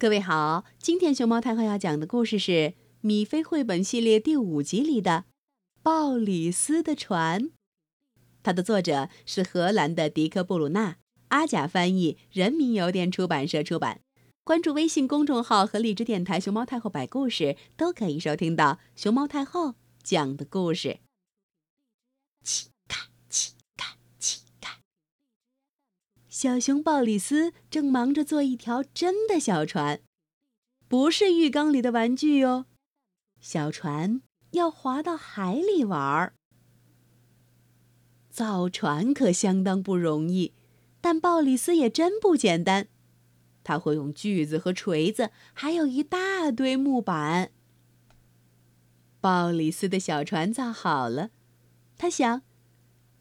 各位好，今天熊猫太后要讲的故事是《米菲绘本系列》第五集里的《鲍里斯的船》。它的作者是荷兰的迪克·布鲁纳，阿甲翻译，人民邮电出版社出版。关注微信公众号和荔枝电台“熊猫太后摆故事”，都可以收听到熊猫太后讲的故事开，起开，起开！小熊鲍里斯正忙着做一条真的小船，不是浴缸里的玩具哟。小船要划到海里玩儿。造船可相当不容易，但鲍里斯也真不简单。他会用锯子和锤子，还有一大堆木板。鲍里斯的小船造好了，他想，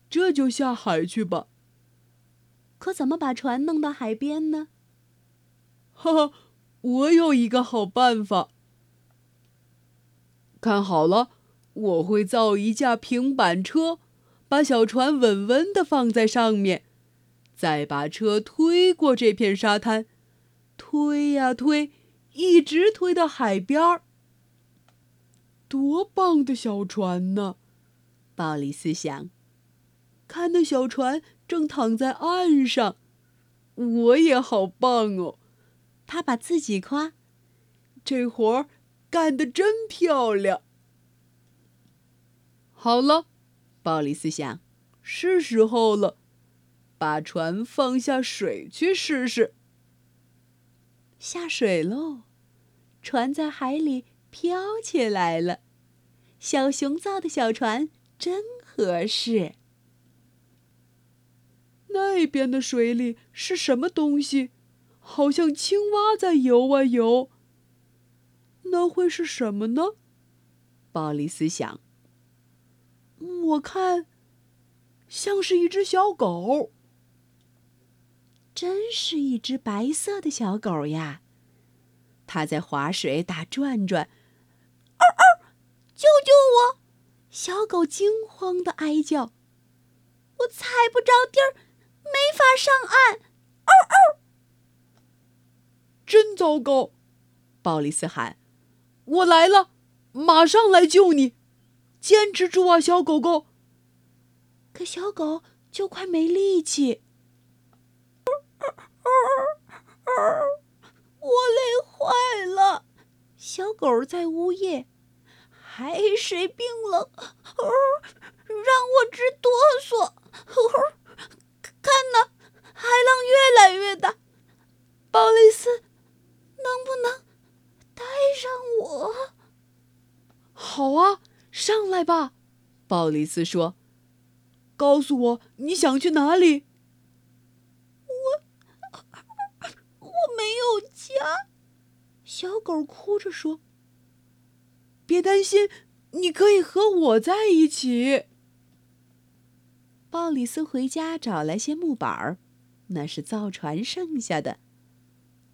这就下海去吧。可怎么把船弄到海边呢？哈哈，我有一个好办法。看好了，我会造一架平板车，把小船稳稳地放在上面，再把车推过这片沙滩，推呀推，一直推到海边儿。多棒的小船呢！鲍里斯想。看那小船正躺在岸上，我也好棒哦！他把自己夸：“这活儿干得真漂亮。”好了，鲍里斯想，是时候了，把船放下水去试试。下水喽，船在海里飘起来了。小熊造的小船真合适。那边的水里是什么东西？好像青蛙在游啊游。那会是什么呢？鲍里斯想。我看，像是一只小狗。真是一只白色的小狗呀！它在划水打转转。嗷嗷！救救我！小狗惊慌的哀叫。我踩不着地儿。没法上岸，嗷嗷！真糟糕！鲍里斯喊：“我来了，马上来救你！坚持住啊，小狗狗！”可小狗就快没力气。我累坏了。小狗在呜咽，海水病了，让我直哆嗦。看呐，海浪越来越大。鲍里斯，能不能带上我？好啊，上来吧。鲍里斯说：“告诉我你想去哪里。”我我没有家。小狗哭着说：“别担心，你可以和我在一起。”鲍里斯回家找来些木板儿，那是造船剩下的。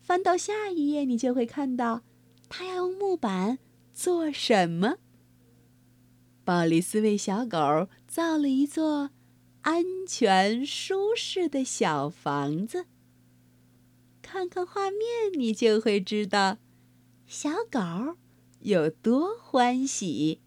翻到下一页，你就会看到他要用木板做什么。鲍里斯为小狗造了一座安全舒适的小房子。看看画面，你就会知道小狗有多欢喜。